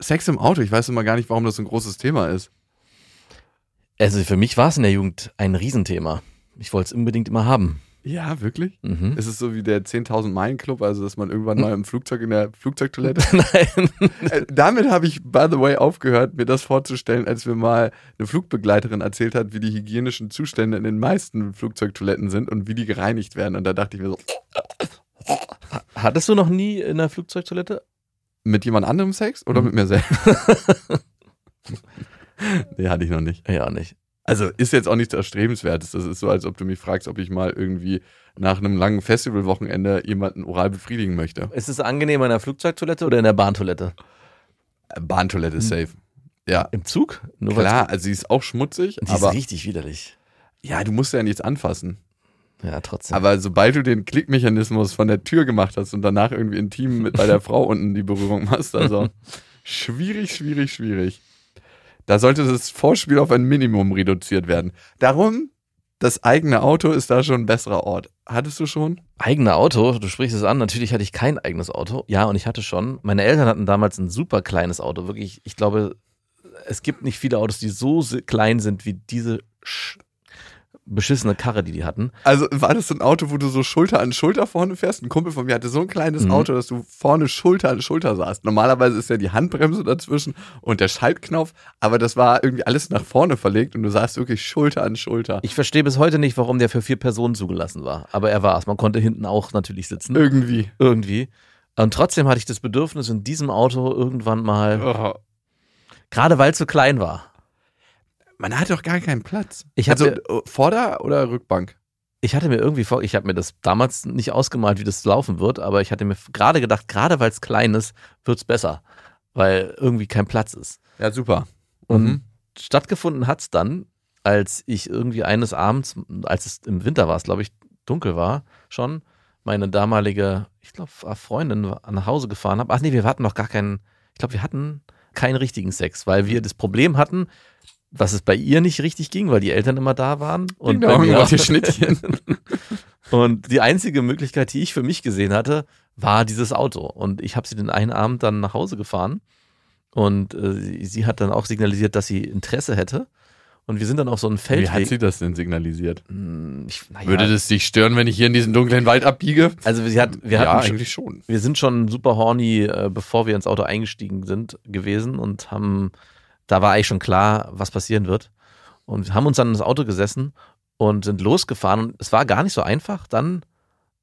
Sex im Auto, ich weiß immer gar nicht, warum das so ein großes Thema ist. Also für mich war es in der Jugend ein Riesenthema. Ich wollte es unbedingt immer haben. Ja, wirklich? Mhm. Ist es so wie der 10.000 Meilen Club, also dass man irgendwann mal im Flugzeug in der Flugzeugtoilette. Nein. Äh, Damit habe ich, by the way, aufgehört, mir das vorzustellen, als mir mal eine Flugbegleiterin erzählt hat, wie die hygienischen Zustände in den meisten Flugzeugtoiletten sind und wie die gereinigt werden. Und da dachte ich mir so, Hattest du noch nie in der Flugzeugtoilette? Mit jemand anderem Sex oder Mhm. mit mir selbst? nee, hatte ich noch nicht. Ja, nicht. Also ist jetzt auch nichts Erstrebenswertes. Das ist so, als ob du mich fragst, ob ich mal irgendwie nach einem langen Festivalwochenende jemanden oral befriedigen möchte. Ist es angenehmer in der Flugzeugtoilette oder in der Bahntoilette? Äh, Bahntoilette ist safe. Ja, Im Zug? Nur klar, also sie ist auch schmutzig, Die aber ist richtig widerlich. ja, du musst ja nichts anfassen. Ja, trotzdem. Aber sobald du den Klickmechanismus von der Tür gemacht hast und danach irgendwie intim mit bei der Frau unten die Berührung machst, also schwierig, schwierig, schwierig. Da sollte das Vorspiel auf ein Minimum reduziert werden. Darum, das eigene Auto ist da schon ein besserer Ort. Hattest du schon? Eigene Auto, du sprichst es an. Natürlich hatte ich kein eigenes Auto. Ja, und ich hatte schon. Meine Eltern hatten damals ein super kleines Auto. Wirklich, ich glaube, es gibt nicht viele Autos, die so klein sind wie diese sch beschissene Karre, die die hatten. Also war das so ein Auto, wo du so Schulter an Schulter vorne fährst? Ein Kumpel von mir hatte so ein kleines Mhm. Auto, dass du vorne Schulter an Schulter saßt. Normalerweise ist ja die Handbremse dazwischen und der Schaltknopf, aber das war irgendwie alles nach vorne verlegt und du saßt wirklich Schulter an Schulter. Ich verstehe bis heute nicht, warum der für vier Personen zugelassen war. Aber er war es. Man konnte hinten auch natürlich sitzen. Irgendwie. Irgendwie. Und trotzdem hatte ich das Bedürfnis, in diesem Auto irgendwann mal, Oh. gerade weil es so klein war. Man hat doch gar keinen Platz. Ich also mir- äh, Vorder- oder Rückbank? Ich hatte mir irgendwie vor, ich habe mir das damals nicht ausgemalt, wie das laufen wird, aber ich hatte mir gerade gedacht, gerade weil es klein ist, wird es besser, weil irgendwie kein Platz ist. Ja, super. Und Mhm. stattgefunden hat es dann, als ich irgendwie eines Abends, als es im Winter war, es glaube ich dunkel war, schon meine damalige, ich glaube Freundin nach Hause gefahren habe. Ach nee, wir hatten noch gar keinen, ich glaube wir hatten keinen richtigen Sex, weil wir das Problem hatten, was es bei ihr nicht richtig ging, weil die Eltern immer da waren und bei mir Schnittchen. Und die einzige Möglichkeit, die ich für mich gesehen hatte, war dieses Auto. Und ich habe sie den einen Abend dann nach Hause gefahren. Und äh, sie, hat dann auch signalisiert, dass sie Interesse hätte. Und wir sind dann auf so einen Wie Feldweg. hat sie das denn signalisiert? Hm, ich, naja, Würde das dich stören, wenn ich hier in diesen dunklen Wald abbiege? also sie hat, wir ja, hatten, eigentlich schon. wir sind schon super horny, äh, bevor wir ins Auto eingestiegen sind gewesen und haben, da war eigentlich schon klar, was passieren wird. Und haben uns dann ins Auto gesessen und sind losgefahren. Und es war gar nicht so einfach, dann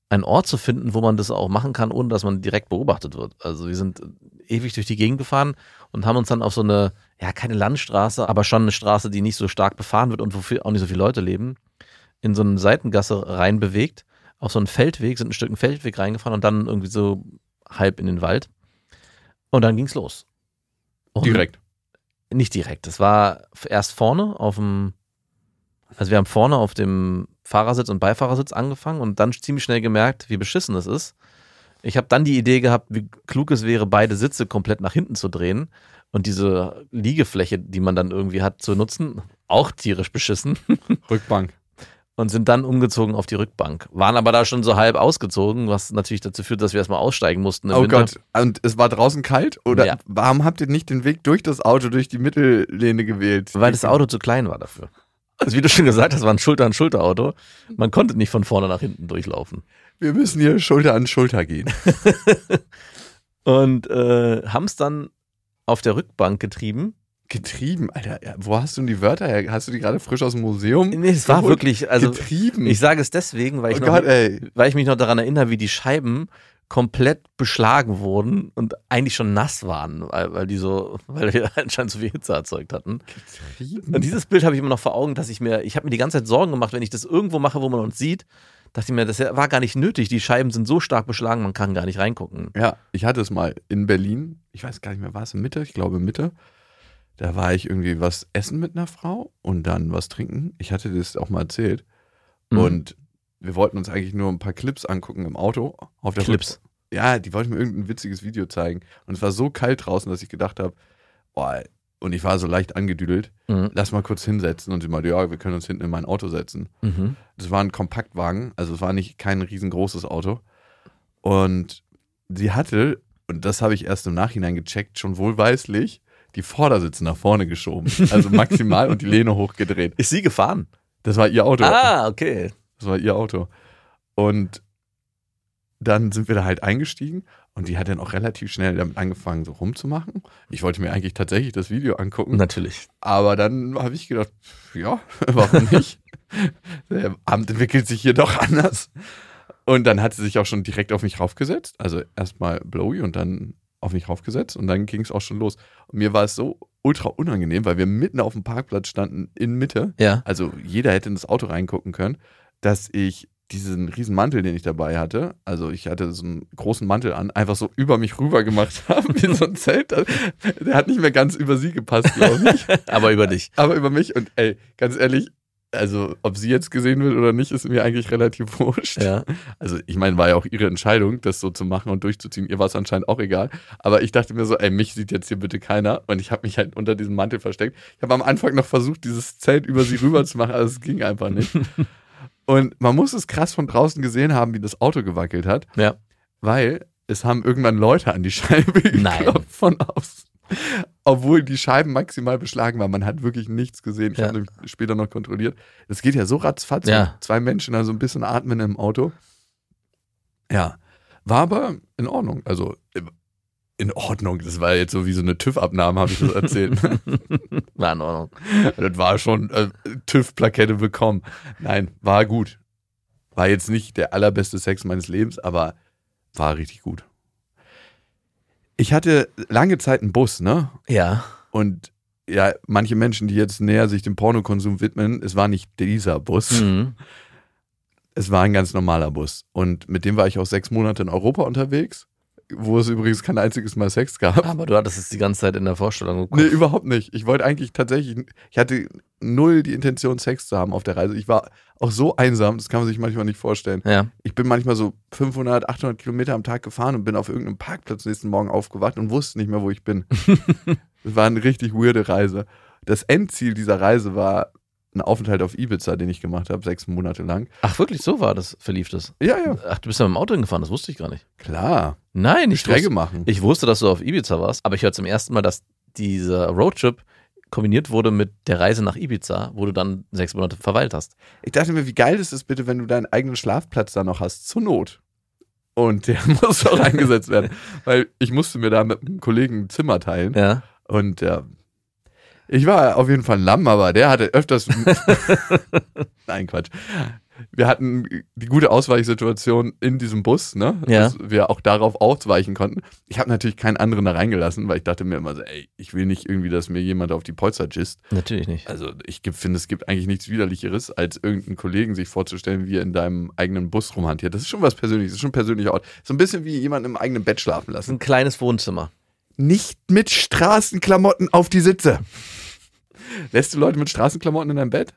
einen Ort zu finden, wo man das auch machen kann, ohne dass man direkt beobachtet wird. Also wir sind ewig durch die Gegend gefahren und haben uns dann auf so eine, ja, keine Landstraße, aber schon eine Straße, die nicht so stark befahren wird und wofür auch nicht so viele Leute leben, in so eine Seitengasse rein bewegt, auf so einen Feldweg, sind ein Stück Feldweg reingefahren und dann irgendwie so halb in den Wald. Und dann ging's los. Und Direkt. Nicht direkt. Es war erst vorne auf dem, also wir haben vorne auf dem Fahrersitz und Beifahrersitz angefangen und dann ziemlich schnell gemerkt, wie beschissen es ist. Ich habe dann die Idee gehabt, wie klug es wäre, beide Sitze komplett nach hinten zu drehen und diese Liegefläche, die man dann irgendwie hat, zu nutzen. Auch tierisch beschissen. Rückbank. Und sind dann umgezogen auf die Rückbank. Waren aber da schon so halb ausgezogen, was natürlich dazu führt, dass wir erstmal aussteigen mussten. Oh Winter. Gott, und es war draußen kalt? Oder Ja. warum habt ihr nicht den Weg durch das Auto, durch die Mittellehne gewählt? Weil das Auto zu klein war dafür. Also wie du schon gesagt hast, war ein Schulter-an-Schulter-Auto. Man konnte nicht von vorne nach hinten durchlaufen. Wir müssen hier Schulter an Schulter gehen. Und äh, haben es dann auf der Rückbank getrieben. Getrieben, Alter. Wo hast du denn die Wörter her? Hast du die gerade frisch aus dem Museum? Nee, es war wirklich, also Getrieben. ich sage es deswegen, weil ich, oh noch, Gott, ey. weil ich mich noch daran erinnere, wie die Scheiben komplett beschlagen wurden und eigentlich schon nass waren, weil, weil die so, weil wir anscheinend so viel Hitze erzeugt hatten. Getrieben. Und dieses Bild habe ich immer noch vor Augen, dass ich mir, ich habe mir die ganze Zeit Sorgen gemacht, wenn ich das irgendwo mache, wo man uns sieht, dachte ich mir, das war gar nicht nötig. Die Scheiben sind so stark beschlagen, man kann gar nicht reingucken. Ja, ich hatte es mal in Berlin. Ich weiß gar nicht mehr, war es in Mitte? Ich glaube Mitte. Da war ich irgendwie was essen mit einer Frau und dann was trinken. Ich hatte das auch mal erzählt. Mhm. Und wir wollten uns eigentlich nur ein paar Clips angucken im Auto. Auf der Clips. Ja, die wollten mir irgendein witziges Video zeigen. Und es war so kalt draußen, dass ich gedacht habe, boah, und ich war so leicht angedüdelt. Mhm. Lass mal kurz hinsetzen. Und sie meinte, ja, wir können uns hinten in mein Auto setzen. Mhm. Das war ein Kompaktwagen, also es war nicht kein riesengroßes Auto. Und sie hatte, und das habe ich erst im Nachhinein gecheckt, schon wohlweislich die Vordersitze nach vorne geschoben. Also maximal und die Lehne hochgedreht. Ist sie gefahren? Das war ihr Auto. Ah, okay. Das war ihr Auto. Und dann sind wir da halt eingestiegen und die hat dann auch relativ schnell damit angefangen, so rumzumachen. Ich wollte mir eigentlich tatsächlich das Video angucken. Natürlich. Aber dann habe ich gedacht, ja, warum nicht? Der Abend entwickelt sich hier doch anders. Und dann hat sie sich auch schon direkt auf mich raufgesetzt. Also erstmal Blowy und dann auf mich raufgesetzt und dann ging es auch schon los. Und mir war es so ultra unangenehm, weil wir mitten auf dem Parkplatz standen in Mitte. Ja. Also jeder hätte in das Auto reingucken können, dass ich diesen riesen Mantel, den ich dabei hatte, also ich hatte so einen großen Mantel an, einfach so über mich rüber gemacht habe, wie so ein Zelt. Der hat nicht mehr ganz über sie gepasst, glaube ich. Aber über dich. Aber über mich und ey, ganz ehrlich, also ob sie jetzt gesehen wird oder nicht, ist mir eigentlich relativ wurscht. Ja. Also ich meine, war ja auch ihre Entscheidung, das so zu machen und durchzuziehen. Ihr war es anscheinend auch egal. Aber ich dachte mir so, ey, mich sieht jetzt hier bitte keiner. Und ich habe mich halt unter diesem Mantel versteckt. Ich habe am Anfang noch versucht, dieses Zelt über sie rüber zu machen, aber es ging einfach nicht. Und man muss es krass von draußen gesehen haben, wie das Auto gewackelt hat, Ja. weil es haben irgendwann Leute an die Scheibe Nein. geklopft von außen. Obwohl die Scheiben maximal beschlagen waren. Man hat wirklich nichts gesehen. Ich Ja. habe später noch kontrolliert. Das geht ja so ratzfatz. Ja. Zwei Menschen da so ein bisschen atmen im Auto. Ja. War aber in Ordnung. Also in Ordnung. Das war jetzt so wie so eine TÜV-Abnahme, habe ich das erzählt. War in Ordnung. das war schon äh, TÜV-Plakette bekommen. Nein, war gut. War jetzt nicht der allerbeste Sex meines Lebens, aber war richtig gut. Ich hatte lange Zeit einen Bus, ne? Ja. Und ja, manche Menschen, die jetzt näher sich dem Pornokonsum widmen, es war nicht dieser Bus. Mhm. Es war ein ganz normaler Bus. Und mit dem war ich auch sechs Monate in Europa unterwegs, wo es übrigens kein einziges Mal Sex gab. Aber du hattest es die ganze Zeit in der Vorstellung Nee, geguckt. überhaupt nicht. Ich wollte eigentlich tatsächlich, ich hatte null die Intention, Sex zu haben auf der Reise. Ich war auch so einsam, das kann man sich manchmal nicht vorstellen. Ja. Ich bin manchmal so 500, 800 Kilometer am Tag gefahren und bin auf irgendeinem Parkplatz nächsten Morgen aufgewacht und wusste nicht mehr, wo ich bin. das war eine richtig weirde Reise. Das Endziel dieser Reise war ein Aufenthalt auf Ibiza, den ich gemacht habe, sechs Monate lang. Ach, wirklich, so war das, verlief das. Ja, ja. Ach, du bist ja mit dem Auto hingefahren, das wusste ich gar nicht. Klar. Nein, ich Strecke wusste, machen. ich wusste, dass du auf Ibiza warst, aber ich höre zum ersten Mal, dass dieser Roadtrip kombiniert wurde mit der Reise nach Ibiza, wo du dann sechs Monate verweilt hast. Ich dachte mir, wie geil ist es bitte, wenn du deinen eigenen Schlafplatz da noch hast, zur Not. Und der muss auch eingesetzt werden. Weil ich musste mir da mit einem Kollegen ein Zimmer teilen. Ja. Und ja, ich war auf jeden Fall ein Lamm, aber der hatte öfters. Nein, Quatsch. Wir hatten die gute Ausweichsituation in diesem Bus, ne? Ja. Dass wir auch darauf ausweichen konnten. Ich habe natürlich keinen anderen da reingelassen, weil ich dachte mir immer so, ey, ich will nicht irgendwie, dass mir jemand auf die Polster gisst. Natürlich nicht. Also ich finde, es gibt eigentlich nichts Widerlicheres, als irgendeinen Kollegen sich vorzustellen, wie er in deinem eigenen Bus rumhantiert. Das ist schon was Persönliches, das ist schon ein persönlicher Ort. So ein bisschen wie jemand im eigenen Bett schlafen lassen. ein kleines Wohnzimmer. Nicht mit Straßenklamotten auf die Sitze. Lässt du Leute mit Straßenklamotten in deinem Bett?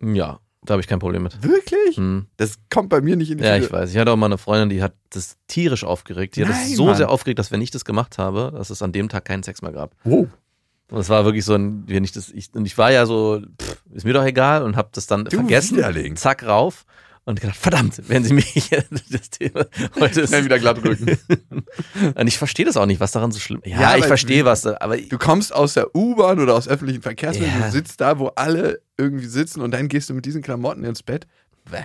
Ja, da habe ich kein Problem mit. Wirklich? Hm. Das kommt bei mir nicht in die Ja, Tür. ich weiß. Ich hatte auch mal eine Freundin, die hat das tierisch aufgeregt. Die hat Nein, es so Mann. sehr aufgeregt, dass wenn ich das gemacht habe, dass es an dem Tag keinen Sex mehr gab. Wow. Und es war wirklich so ein, wenn ich das, ich, und ich war ja so, pff, ist mir doch egal und habe das dann vergessen, Widerling. zack rauf und gedacht, verdammt, wenn sie mich das Thema heute ist. Schnell wieder glatt rücken. Und ich verstehe das auch nicht, was daran so schlimm. Ja, Ja, ich verstehe was, aber Du kommst aus der U-Bahn oder aus öffentlichen Verkehrsmitteln, Ja. du sitzt da, wo alle irgendwie sitzen und dann gehst du mit diesen Klamotten ins Bett. Bäh.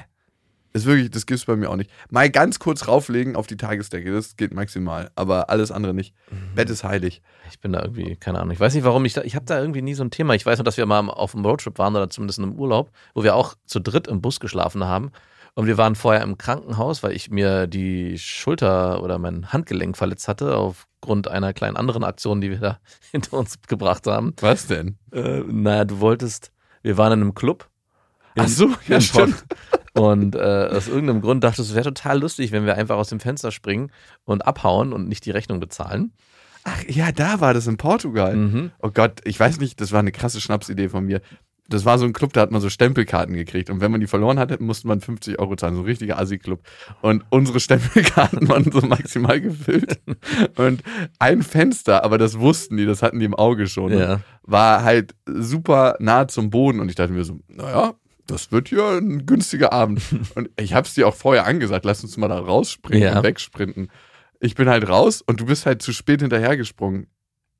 Ist wirklich, das gibt's bei mir auch nicht. Mal ganz kurz rauflegen auf die Tagesdecke, das geht maximal, aber alles andere nicht. Mhm. Bett ist heilig. ich bin da irgendwie, keine Ahnung. Ich weiß nicht, warum ich da, ich habe da irgendwie nie so ein Thema. Ich weiß nur, dass wir mal auf einem Roadtrip waren oder zumindest in einem Urlaub, wo wir auch zu dritt im Bus geschlafen haben. Und wir waren vorher im Krankenhaus, weil ich mir die Schulter oder mein Handgelenk verletzt hatte, aufgrund einer kleinen anderen Aktion, die wir da hinter uns gebracht haben. Was denn? Äh, naja, du wolltest, wir waren in einem Club Ach so, ja, stimmt. Und äh, aus irgendeinem Grund dachte ich, es wäre total lustig, wenn wir einfach aus dem Fenster springen und abhauen und nicht die Rechnung bezahlen. Ach ja, da war das in Portugal. Mhm. Oh Gott, ich weiß nicht, das war eine krasse Schnapsidee von mir. Das war so ein Club, da hat man so Stempelkarten gekriegt. Und wenn man die verloren hatte, musste man 50 Euro zahlen. So ein richtiger Assi-Club. Und unsere Stempelkarten waren so maximal gefüllt. Und ein Fenster, aber das wussten die, das hatten die im Auge schon. Ja. War halt super nah zum Boden. Und ich dachte mir so, naja, das wird hier ein günstiger Abend. Und ich hab's dir auch vorher angesagt, lass uns mal da rausspringen Ja. und wegsprinten. Ich bin halt raus und du bist halt zu spät hinterhergesprungen.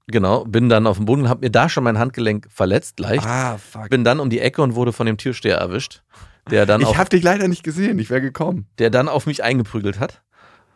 Genau, bin dann auf dem Boden und habe mir da schon mein Handgelenk verletzt, leicht. Ah, fuck. Bin dann um die Ecke und wurde von dem Türsteher erwischt, der dann, Ich auf, habe dich leider nicht gesehen, ich wäre gekommen. der dann auf mich eingeprügelt hat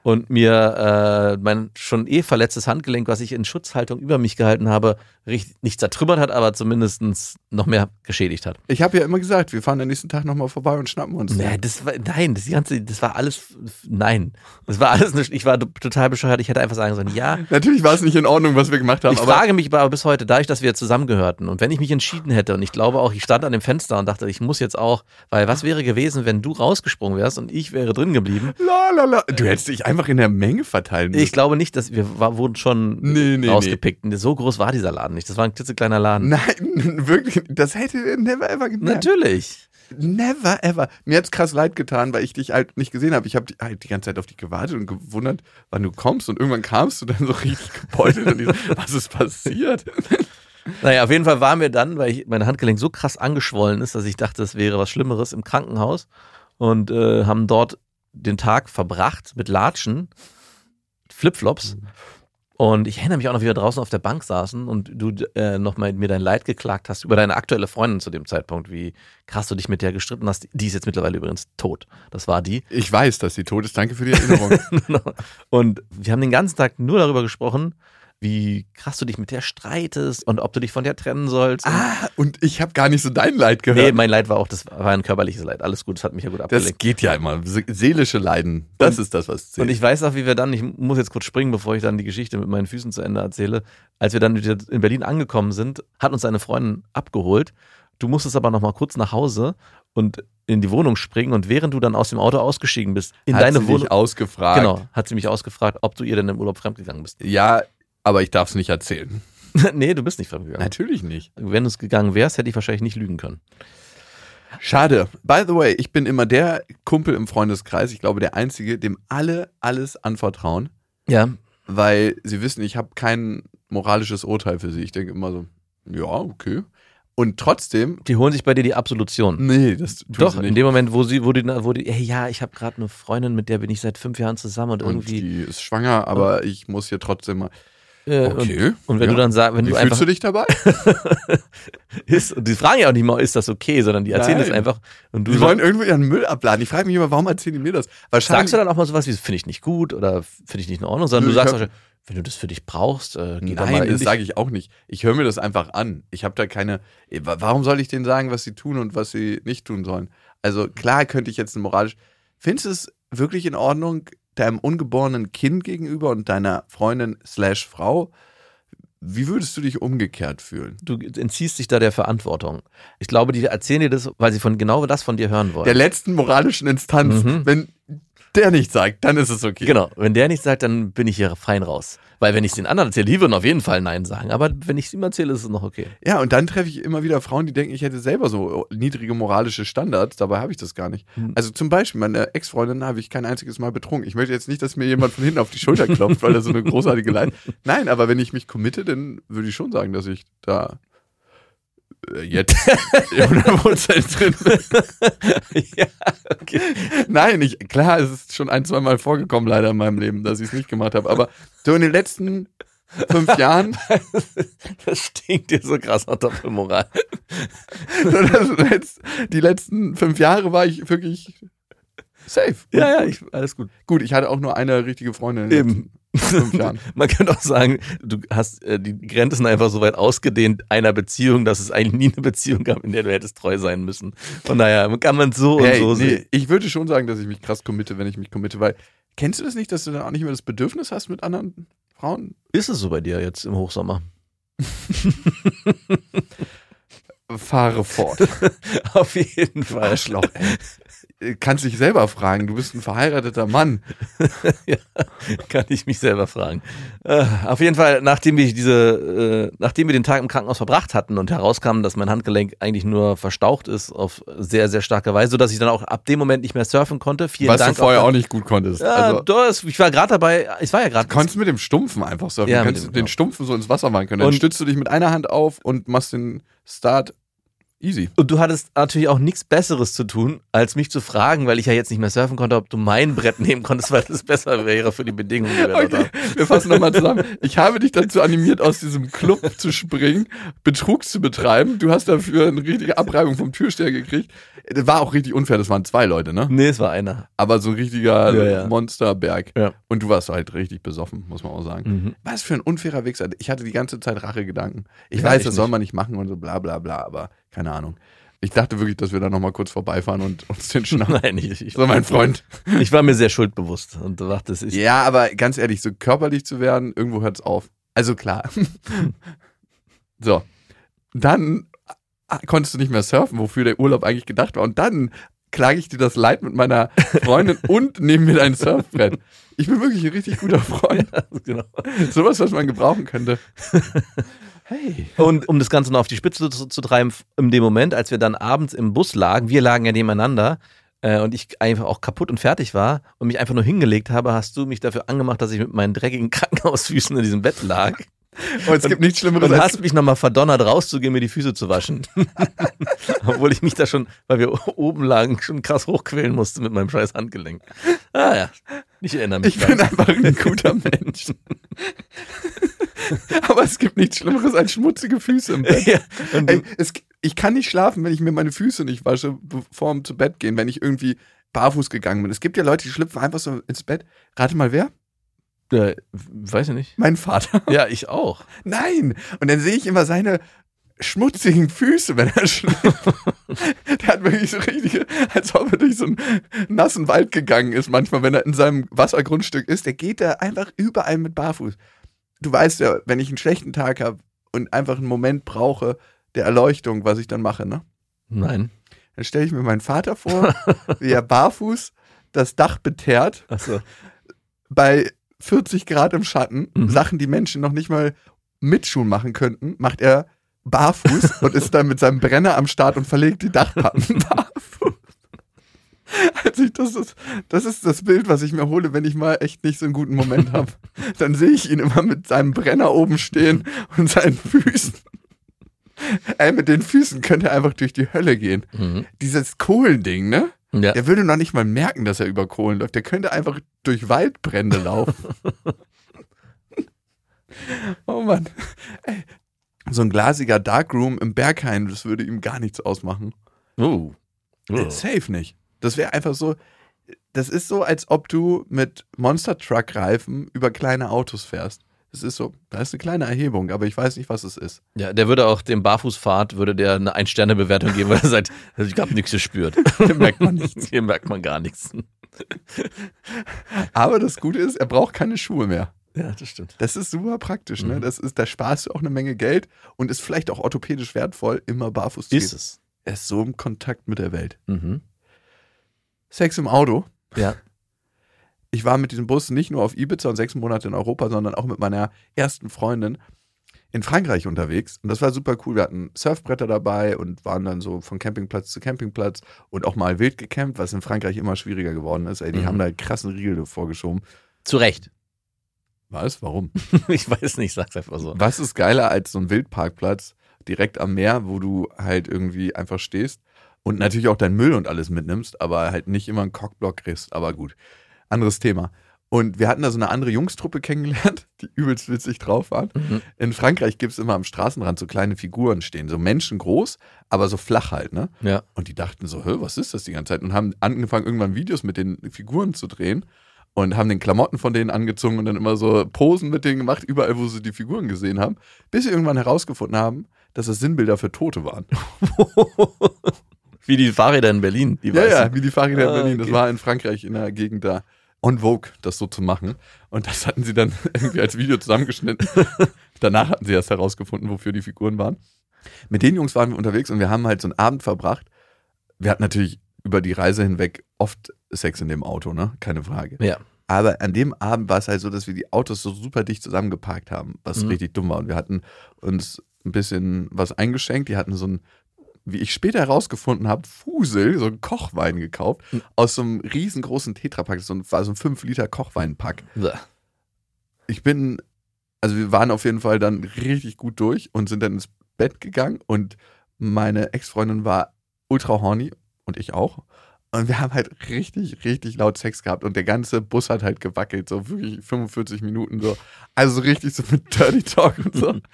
und mir äh, mein schon eh verletztes Handgelenk, was ich in Schutzhaltung über mich gehalten habe, richtig, nicht zertrümmert hat, aber zumindest noch mehr geschädigt hat. Ich habe ja immer gesagt, wir fahren am nächsten Tag nochmal vorbei und schnappen uns. Nee, den. das war, nein, das ganze, das war alles, nein, das war alles nicht, ich war total bescheuert, ich hätte einfach sagen sollen, ja, Natürlich war es nicht in Ordnung, was wir gemacht haben, Ich frage mich aber bis heute, dadurch, dass wir zusammengehörten und wenn ich mich entschieden hätte und ich glaube auch, ich stand an dem Fenster und dachte, ich muss jetzt auch, weil was wäre gewesen, wenn du rausgesprungen wärst und ich wäre drin geblieben? la, la, la. du hättest dich einfach in der Menge verteilen müssen. Ich glaube nicht, dass wir war, wurden schon Nee, nee, rausgepickt. So groß war dieser Laden nicht. Das war ein klitzekleiner Laden. Nein, wirklich, das hätte never ever gemerkt. Natürlich. Never ever. Mir hat's krass leid getan, weil ich dich halt nicht gesehen habe. Ich habe halt die ganze Zeit auf dich gewartet und gewundert, wann du kommst. Und irgendwann kamst du dann so richtig gebeutelt und ich so, was ist passiert? Naja, auf jeden Fall war mir dann, weil ich, mein Handgelenk so krass angeschwollen ist, dass ich dachte, es wäre was Schlimmeres im Krankenhaus und äh, haben dort den Tag verbracht mit Latschen, Flipflops. Und ich erinnere mich auch noch, wie wir draußen auf der Bank saßen und du äh, nochmal mir dein Leid geklagt hast über deine aktuelle Freundin zu dem Zeitpunkt, wie krass du dich mit der gestritten hast. Die ist jetzt mittlerweile übrigens tot. Das war die. Ich weiß, dass sie tot ist. Danke für die Erinnerung. und wir haben den ganzen Tag nur darüber gesprochen, wie krass du dich mit der streitest und ob du dich von der trennen sollst. ah, und ich habe gar nicht so dein Leid Nee, gehört. mein Leid war auch, das war ein körperliches Leid. Alles gut, das hat mich ja gut das abgelenkt. geht ja immer. Se- Seelische Leiden. Das ist das, was zählt. Und ich weiß auch, wie wir dann, ich muss jetzt kurz springen, bevor ich dann die Geschichte mit meinen Füßen zu Ende erzähle. Als wir dann wieder in Berlin angekommen sind, hat uns eine Freundin abgeholt. Du musstest aber noch mal kurz nach Hause und in die Wohnung springen. Und während du dann aus dem Auto ausgestiegen bist, in Hat deine sie Wohnung. ausgefragt. Genau, hat sie mich ausgefragt, ob du ihr denn im Urlaub fremdgegangen bist. Ja, aber ich darf es nicht erzählen. nee, du bist nicht fremdgegangen. Natürlich nicht. Wenn du es gegangen wärst, hätte ich wahrscheinlich nicht lügen können. Schade. By the way, ich bin immer der Kumpel im Freundeskreis, ich glaube der Einzige, dem alle alles anvertrauen, Ja, weil sie wissen, ich habe kein moralisches Urteil für sie. Ich denke immer so, ja, okay. Und trotzdem, die holen sich bei dir die Absolution. nee, das tun Doch, in dem Moment, wo sie, wo die, wo die, hey, ja, ich habe gerade eine Freundin, mit der bin ich seit fünf Jahren zusammen und und irgendwie. die ist schwanger, aber ich muss hier trotzdem mal. Äh, Okay. Und, und wenn ja. du dann sagst, wenn Wie du fühlst einfach du dich dabei? ist, und die fragen ja auch nicht mal, ist das okay, sondern die erzählen Nein. das einfach. Und du Die wollen irgendwo ihren Müll abladen. Ich frage mich immer, warum erzählen die mir das? Wahrscheinlich. sagst du dann auch mal sowas wie, finde ich nicht gut oder finde ich nicht in Ordnung, sondern Nö, du sagst auch, wenn du das für dich brauchst, äh, geh mal Nein, in das sage ich auch nicht. Ich höre mir das einfach an. Ich habe da keine. Wa- Warum soll ich denen sagen, was sie tun und was sie nicht tun sollen? Also klar könnte ich jetzt ein moralisch. Findest du es wirklich in Ordnung deinem ungeborenen Kind gegenüber und deiner Freundin slash Frau? Wie würdest du dich umgekehrt fühlen? Du entziehst dich da der Verantwortung. Ich glaube, die erzählen dir das, weil sie von genau das von dir hören wollen. Der letzten moralischen Instanz. Mhm. Wenn der nicht sagt, dann ist es okay. Genau, wenn der nicht sagt, dann bin ich hier fein raus. Weil wenn ich es den anderen erzähle, die würden auf jeden Fall Nein sagen. Aber wenn ich es ihm erzähle, ist es noch okay. Ja, und dann treffe ich immer wieder Frauen, die denken, ich hätte selber so niedrige moralische Standards. Dabei habe ich das gar nicht. Hm. Also zum Beispiel, meine Ex-Freundin habe ich kein einziges Mal betrunken. Ich möchte jetzt nicht, dass mir jemand von hinten auf die Schulter klopft, weil er so eine großartige Leid. Nein, aber wenn ich mich committe, dann würde ich schon sagen, dass ich da jetzt 100% drin ja, okay. Nein, ich, klar, es ist schon ein, zwei Mal vorgekommen leider in meinem Leben, dass ich es nicht gemacht habe. Aber so in den letzten fünf Jahren Das stinkt dir so krass nach Doppelmoral. So, das letzt, die letzten fünf Jahre war ich wirklich safe. Ja, ja, ich, alles gut. Gut, ich hatte auch nur eine richtige Freundin Eben. Letzten fünf Jahren. Man könnte auch sagen, du hast äh, die Grenzen einfach so weit ausgedehnt einer Beziehung, dass es eigentlich nie eine Beziehung gab, in der du hättest treu sein müssen. Von daher kann man so und Hey, so nee, sehen. ich würde schon sagen, dass ich mich krass committe, wenn ich mich committe, weil kennst du das nicht, dass du dann auch nicht mehr das Bedürfnis hast mit anderen Frauen? Ist es so bei dir jetzt im Hochsommer? Fahre fort. Auf jeden Fall. Arschloch, ey. Kannst dich selber fragen, du bist ein verheirateter Mann. ja, kann ich mich selber fragen. Äh, auf jeden Fall, nachdem wir diese, äh, nachdem wir den Tag im Krankenhaus verbracht hatten und herauskam, dass mein Handgelenk eigentlich nur verstaucht ist auf sehr, sehr starke Weise, sodass ich dann auch ab dem Moment nicht mehr surfen konnte. Vielen Was Dank. du vorher auch, auch nicht gut konntest. ja, also, das, ich war gerade dabei, ich war ja gerade. konntest mit dem Stumpfen einfach surfen. Ja, du kannst dem- den genau. Stumpfen so ins Wasser machen können. Dann stützt du dich mit einer Hand auf und machst den Start easy. Und du hattest natürlich auch nichts Besseres zu tun, als mich zu fragen, weil ich ja jetzt nicht mehr surfen konnte, ob du mein Brett nehmen konntest, weil das besser wäre für die Bedingungen, die wir Okay, wir fassen nochmal zusammen. Ich habe dich dazu animiert, aus diesem Club zu springen, Betrug zu betreiben. Du hast dafür eine richtige Abreibung vom Türsteher gekriegt. Das war auch richtig unfair, das waren zwei Leute, ne? Nee, es war einer. Aber so ein richtiger Ja, ja. Monsterberg. Ja. Und du warst halt richtig besoffen, muss man auch sagen. Mhm. Was für ein unfairer Wichser. Ich hatte die ganze Zeit Rachegedanken. Ich weiß, das soll nicht. man nicht machen und so bla bla bla, aber keine Ahnung. Ich dachte wirklich, dass wir da nochmal kurz vorbeifahren und uns den schnappen. Nein, ich, ich, So, mein Freund. ich war mir sehr schuldbewusst und dachte, es ist. Ja, aber ganz ehrlich, so körperlich zu werden, irgendwo hört es auf. Also klar. so. Dann ah, konntest du nicht mehr surfen, wofür der Urlaub eigentlich gedacht war. Und dann klage ich dir das Leid mit meiner Freundin und nehme mir dein Surfbrett. Ich bin wirklich ein richtig guter Freund. genau. Sowas, was man gebrauchen könnte. Hey. Und um das Ganze noch auf die Spitze zu, zu treiben, in dem Moment, als wir dann abends im Bus lagen, wir lagen ja nebeneinander äh, und ich einfach auch kaputt und fertig war und mich einfach nur hingelegt habe, hast du mich dafür angemacht, dass ich mit meinen dreckigen Krankenhausfüßen in diesem Bett lag. Und es gibt nichts Schlimmeres Und hast mich nochmal verdonnert, rauszugehen, mir die Füße zu waschen. Obwohl ich mich da schon, weil wir oben lagen, schon krass hochquälen musste mit meinem scheiß Handgelenk. Ah ja, ich erinnere mich. Ich bin einfach ein guter Mensch. Aber es gibt nichts Schlimmeres als schmutzige Füße im Bett. ja, Ey, es, ich kann nicht schlafen, wenn ich mir meine Füße nicht wasche, bevor um zu Bett gehen, wenn ich irgendwie barfuß gegangen bin. Es gibt ja Leute, die schlüpfen einfach so ins Bett. Rate mal wer? äh, weiß ich nicht. Mein Vater. Ja, ich auch. Nein. Und dann sehe ich immer seine schmutzigen Füße, wenn er schläft. Der hat wirklich so richtige, als ob er durch so einen nassen Wald gegangen ist, manchmal, wenn er in seinem Wassergrundstück ist. Der geht da einfach überall mit barfuß. Du weißt ja, wenn ich einen schlechten Tag habe und einfach einen Moment brauche der Erleuchtung, was ich dann mache, ne? Nein. Dann stelle ich mir meinen Vater vor, wie er barfuß das Dach beteert, Achso. bei 40 Grad im Schatten, Mhm. Sachen, die Menschen noch nicht mal mit Schuhen machen könnten, macht er barfuß und ist dann mit seinem Brenner am Start und verlegt die Dachpappen. Also ich, das, ist, das ist das Bild, was ich mir hole, wenn ich mal echt nicht so einen guten Moment habe. Dann sehe ich ihn immer mit seinem Brenner oben stehen und seinen Füßen. Ey, mit den Füßen könnte er einfach durch die Hölle gehen. Mhm. Dieses Kohlending, ne? Ja. Der würde noch nicht mal merken, dass er über Kohlen läuft. Der könnte einfach durch Waldbrände laufen. oh Mann. Ey. So ein glasiger Darkroom im Berghain, das würde ihm gar nichts ausmachen. Oh. oh. Safe nicht. Das wäre einfach so. Das ist so, als ob du mit Monster Truck Reifen über kleine Autos fährst. Das ist so, da ist eine kleine Erhebung, aber ich weiß nicht, was es ist. Ja, der würde auch dem Barfußfahrt, würde der eine Ein-Sterne-Bewertung geben, weil er sagt, ich habe nichts gespürt. Hier merkt man nichts. Hier merkt man gar nichts. Aber das Gute ist, er braucht keine Schuhe mehr. Ja, das stimmt. Das ist super praktisch, ne? Mhm. Das ist, da sparst du auch eine Menge Geld und ist vielleicht auch orthopädisch wertvoll, immer barfuß zu Ist gehen. es. Er ist so im Kontakt mit der Welt. Mhm. Sex im Auto. Ja. Ich war mit diesem Bus nicht nur auf Ibiza und sechs Monate in Europa, sondern auch mit meiner ersten Freundin in Frankreich unterwegs. Und das war super cool. Wir hatten Surfbretter dabei und waren dann so von Campingplatz zu Campingplatz und auch mal wild gecampt, was in Frankreich immer schwieriger geworden ist. Ey, die Mhm. haben da krassen Riegel vorgeschoben. Zu Recht. Was? Warum? Ich weiß nicht, sag's einfach so. Was ist geiler als so ein Wildparkplatz direkt am Meer, wo du halt irgendwie einfach stehst und natürlich auch deinen Müll und alles mitnimmst, aber halt nicht immer einen Cockblock kriegst. Aber gut, anderes Thema. Und wir hatten da so eine andere Jungstruppe kennengelernt, die übelst witzig drauf waren. Mhm. In Frankreich gibt es immer am Straßenrand so kleine Figuren stehen, so menschengroß, aber so flach halt, ne? Ja. Und die dachten so, was ist das die ganze Zeit? Und haben angefangen, irgendwann Videos mit den Figuren zu drehen und haben den Klamotten von denen angezogen und dann immer so Posen mit denen gemacht, überall, wo sie die Figuren gesehen haben, bis sie irgendwann herausgefunden haben, dass es Sinnbilder für Tote waren. Wie die Fahrräder in Berlin, die Ja, weißen. ja, wie die Fahrräder in Ah, Berlin. Das okay. war in Frankreich in der Gegend da. On Vogue, das so zu machen. Und das hatten sie dann irgendwie als Video zusammengeschnitten. Danach hatten sie erst herausgefunden, wofür die Figuren waren. Mit den Jungs waren wir unterwegs und wir haben halt so einen Abend verbracht. Wir hatten natürlich über die Reise hinweg oft Sex in dem Auto, ne? Keine Frage. Ja. Aber an dem Abend war es halt so, dass wir die Autos so super dicht zusammengeparkt haben, was Mhm. richtig dumm war. Und wir hatten uns ein bisschen was eingeschenkt. Die hatten so ein, wie ich später herausgefunden habe, Fusel, so einen Kochwein gekauft, Mhm. aus so einem riesengroßen Tetrapack. So ein, war so ein 5 Liter Kochweinpack. Bäh. Ich bin, also wir waren auf jeden Fall dann richtig gut durch und sind dann ins Bett gegangen und meine Ex-Freundin war ultra horny und ich auch. Und wir haben halt richtig, richtig laut Sex gehabt und der ganze Bus hat halt gewackelt, so wirklich 45 Minuten so. Also so richtig so mit Dirty Talk und so.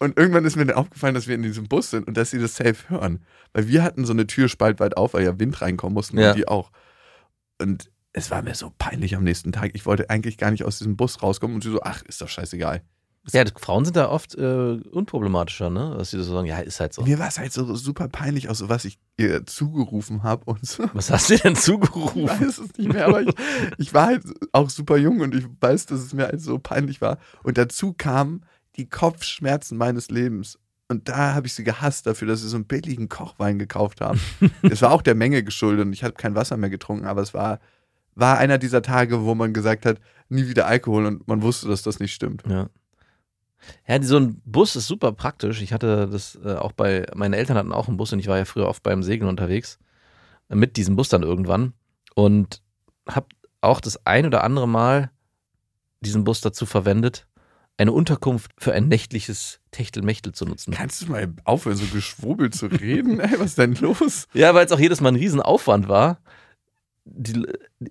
Und irgendwann ist mir dann aufgefallen, dass wir in diesem Bus sind und dass sie das safe hören. Weil wir hatten so eine Tür spaltweit auf, weil ja Wind reinkommen mussten Ja. und die auch. Und es war mir so peinlich am nächsten Tag. Ich wollte eigentlich gar nicht aus diesem Bus rauskommen und sie so, ach, ist doch scheißegal. Ja, Frauen sind da oft äh, unproblematischer, ne? Dass sie so sagen, ja, ist halt so. Mir war es halt so super peinlich, auch so was ich ihr zugerufen habe und so. Was hast du denn Ich zugerufen? weiß es nicht mehr, aber ich, ich war halt auch super jung und ich weiß, dass es mir halt so peinlich war. Und dazu kamen die Kopfschmerzen meines Lebens. Und da habe ich sie gehasst dafür, dass sie so einen billigen Kochwein gekauft haben. es war auch der Menge geschuldet und ich habe kein Wasser mehr getrunken, aber es war, war einer dieser Tage, wo man gesagt hat, nie wieder Alkohol und man wusste, dass das nicht stimmt. Ja. Ja, so ein Bus ist super praktisch. Ich hatte das äh, auch bei, meine Eltern hatten auch einen Bus und ich war ja früher oft beim Segeln unterwegs. äh, Mit diesem Bus dann irgendwann. Und habe auch das ein oder andere Mal diesen Bus dazu verwendet, eine Unterkunft für ein nächtliches Techtelmechtel zu nutzen. Kannst du mal aufhören, so geschwurbelt zu reden? Ey, was ist denn los? Ja, weil es auch jedes Mal ein Riesenaufwand war. Die,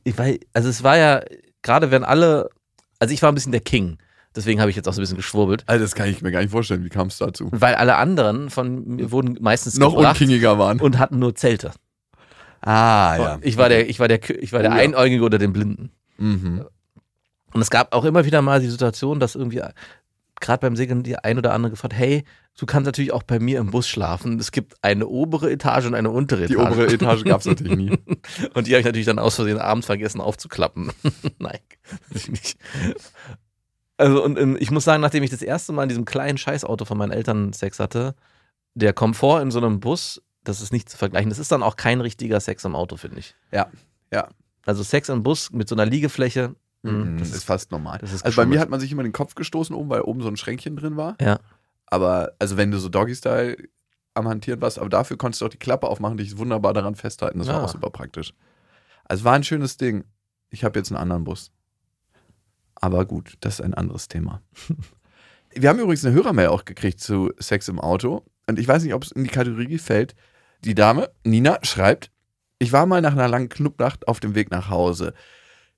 weiß, also es war ja, gerade wenn alle, also ich war ein bisschen der King. Deswegen habe ich jetzt auch so ein bisschen geschwurbelt. Also das kann ich mir gar nicht vorstellen. Wie kam es dazu? Weil alle anderen von mir wurden meistens Noch unkingiger waren. und hatten nur Zelte. Ah, ja. Ich war der, ich war der, ich war der Oh, ja. Einäugige unter den Blinden. Mhm. Und es gab auch immer wieder mal die Situation, dass irgendwie gerade beim Segeln die ein oder andere gefragt, hey, du kannst natürlich auch bei mir im Bus schlafen. Es gibt eine obere Etage und eine untere Etage. Die obere Etage gab es natürlich nie. Und die habe ich natürlich dann aus Versehen abends vergessen aufzuklappen. Nein, natürlich nicht. Also und ähm, ich muss sagen, nachdem ich das erste Mal in diesem kleinen Scheißauto von meinen Eltern Sex hatte, der Komfort in so einem Bus, das ist nicht zu vergleichen. Das ist dann auch kein richtiger Sex im Auto, finde ich. Ja, ja. Also Sex im Bus mit so einer Liegefläche, Mhm, das ist ist fast normal. das ist also bei mir hat man sich immer den Kopf gestoßen oben, weil oben so ein Schränkchen drin war. Ja. Aber, also wenn du so Doggy-Style am Hantieren warst, aber dafür konntest du auch die Klappe aufmachen, dich wunderbar daran festhalten. Das war Ah. auch super praktisch. Also war ein schönes Ding. Ich habe jetzt einen anderen Bus. Aber gut, das ist ein anderes Thema. Wir haben übrigens eine Hörermail auch gekriegt zu Sex im Auto. Und ich weiß nicht, ob es in die Kategorie fällt. Die Dame, Nina, schreibt, ich war mal nach einer langen Clubnacht auf dem Weg nach Hause.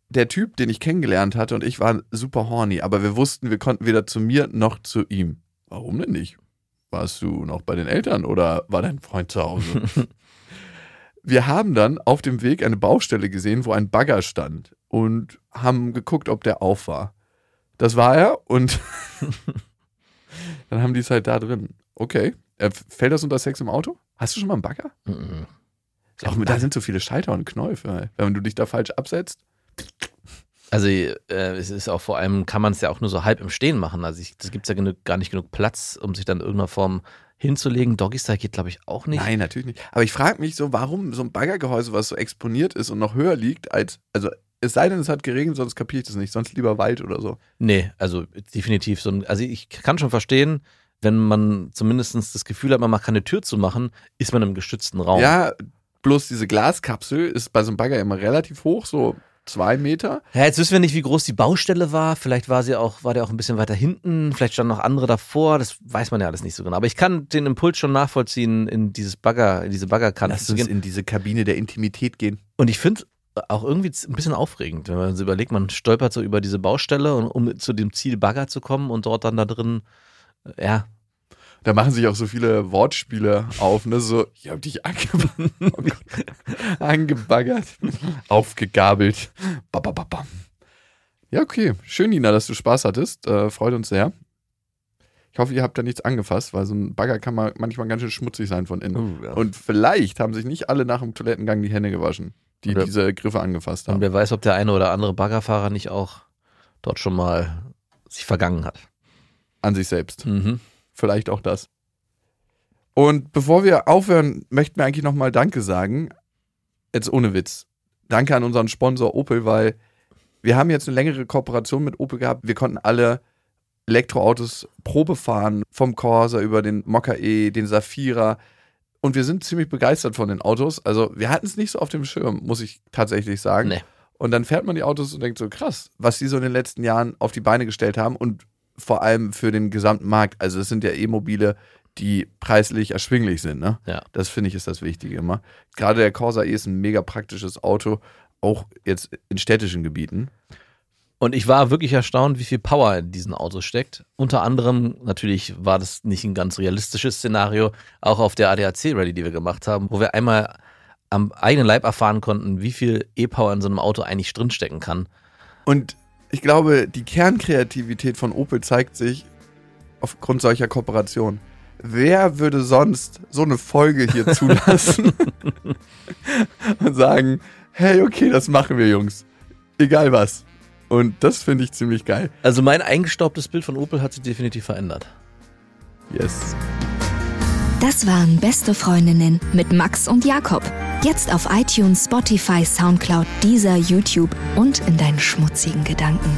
Der Typ, den ich kennengelernt hatte und ich waren super horny, aber wir wussten, wir konnten weder zu mir noch zu ihm. Warum denn nicht? Warst du noch bei den Eltern oder war dein Freund zu Hause? wir haben dann auf dem Weg eine Baustelle gesehen, wo ein Bagger stand und haben geguckt, ob der auf war. Das war er und dann haben die es halt da drin. Okay. Äh, Fällt das unter Sex im Auto? Hast du schon mal einen Bagger? Mhm. Auch, da sind so viele Schalter und Knäufe. Wenn du dich da falsch absetzt. Also äh, es ist auch vor allem, kann man es ja auch nur so halb im Stehen machen. Also das gibt es ja genug, gar nicht genug Platz, um sich dann in irgendeiner Form hinzulegen. Doggy-Style geht, glaube ich, auch nicht. Nein, natürlich nicht. Aber ich frage mich so, warum so ein Baggergehäuse, was so exponiert ist und noch höher liegt als, also es sei denn, es hat geregnet, sonst kapiere ich das nicht. Sonst lieber Wald oder so. Nee, also definitiv so ein, also ich kann schon verstehen, wenn man zumindest das Gefühl hat, man macht keine Tür zu machen, ist man im geschützten Raum. Ja, bloß diese Glaskapsel ist bei so einem Bagger immer relativ hoch, so zwei Meter. Ja, jetzt wissen wir nicht, wie groß die Baustelle war. Vielleicht war sie auch, war der auch ein bisschen weiter hinten. Vielleicht standen noch andere davor. Das weiß man ja alles nicht so genau. Aber ich kann den Impuls schon nachvollziehen, in dieses Bagger, in diese Baggerkante Lass zu gehen. in diese Kabine der Intimität gehen. Und ich finde auch irgendwie ein bisschen aufregend, wenn man sich überlegt, man stolpert so über diese Baustelle, um zu dem Ziel Bagger zu kommen und dort dann da drin, äh, ja, Da machen sich auch so viele Wortspiele auf, ne? So, ich hab dich ange oh Gott. angebaggert, aufgegabelt. Ba, ba, ba. Ja, okay. Schön, Nina, dass du Spaß hattest. Äh, freut uns sehr. Ich hoffe, ihr habt da nichts angefasst, weil so ein Bagger kann mal manchmal ganz schön schmutzig sein von innen. Uh, ja. Und vielleicht haben sich nicht alle nach dem Toilettengang die Hände gewaschen, die Oder- diese Griffe angefasst Und haben. wer weiß, ob der eine oder andere Baggerfahrer nicht auch dort schon mal sich vergangen hat. An sich selbst. Mhm. Vielleicht auch das. Und bevor wir aufhören, möchten wir eigentlich nochmal Danke sagen. Jetzt ohne Witz. Danke an unseren Sponsor Opel, weil wir haben jetzt eine längere Kooperation mit Opel gehabt. Wir konnten alle Elektroautos Probe fahren, vom Corsa über den Mokka E, den Safira. Und wir sind ziemlich begeistert von den Autos. Also wir hatten es nicht so auf dem Schirm, muss ich tatsächlich sagen. Nee. Und dann fährt man die Autos und denkt so, krass, was die so in den letzten Jahren auf die Beine gestellt haben und vor allem für den gesamten Markt. Also es sind ja E-Mobile, die preislich erschwinglich sind. Ne? Ja. Das finde ich ist das Wichtige immer. Gerade der Corsa E ist ein mega praktisches Auto, auch jetzt in städtischen Gebieten. Und ich war wirklich erstaunt, wie viel Power in diesen Autos steckt. Unter anderem, natürlich war das nicht ein ganz realistisches Szenario, auch auf der ADAC-Rally, die wir gemacht haben, wo wir einmal am eigenen Leib erfahren konnten, wie viel E-Power in so einem Auto eigentlich drinstecken kann. Und ich glaube, die Kernkreativität von Opel zeigt sich aufgrund solcher Kooperation. Wer würde sonst so eine Folge hier zulassen und sagen, hey, okay, das machen wir, Jungs. Egal was. Und das finde ich ziemlich geil. Also mein eingestaubtes Bild von Opel hat sich definitiv verändert. Yes. Das waren Beste Freundinnen mit Max und Jakob. Jetzt auf iTunes, Spotify, Soundcloud, dieser YouTube und in deinen schmutzigen Gedanken.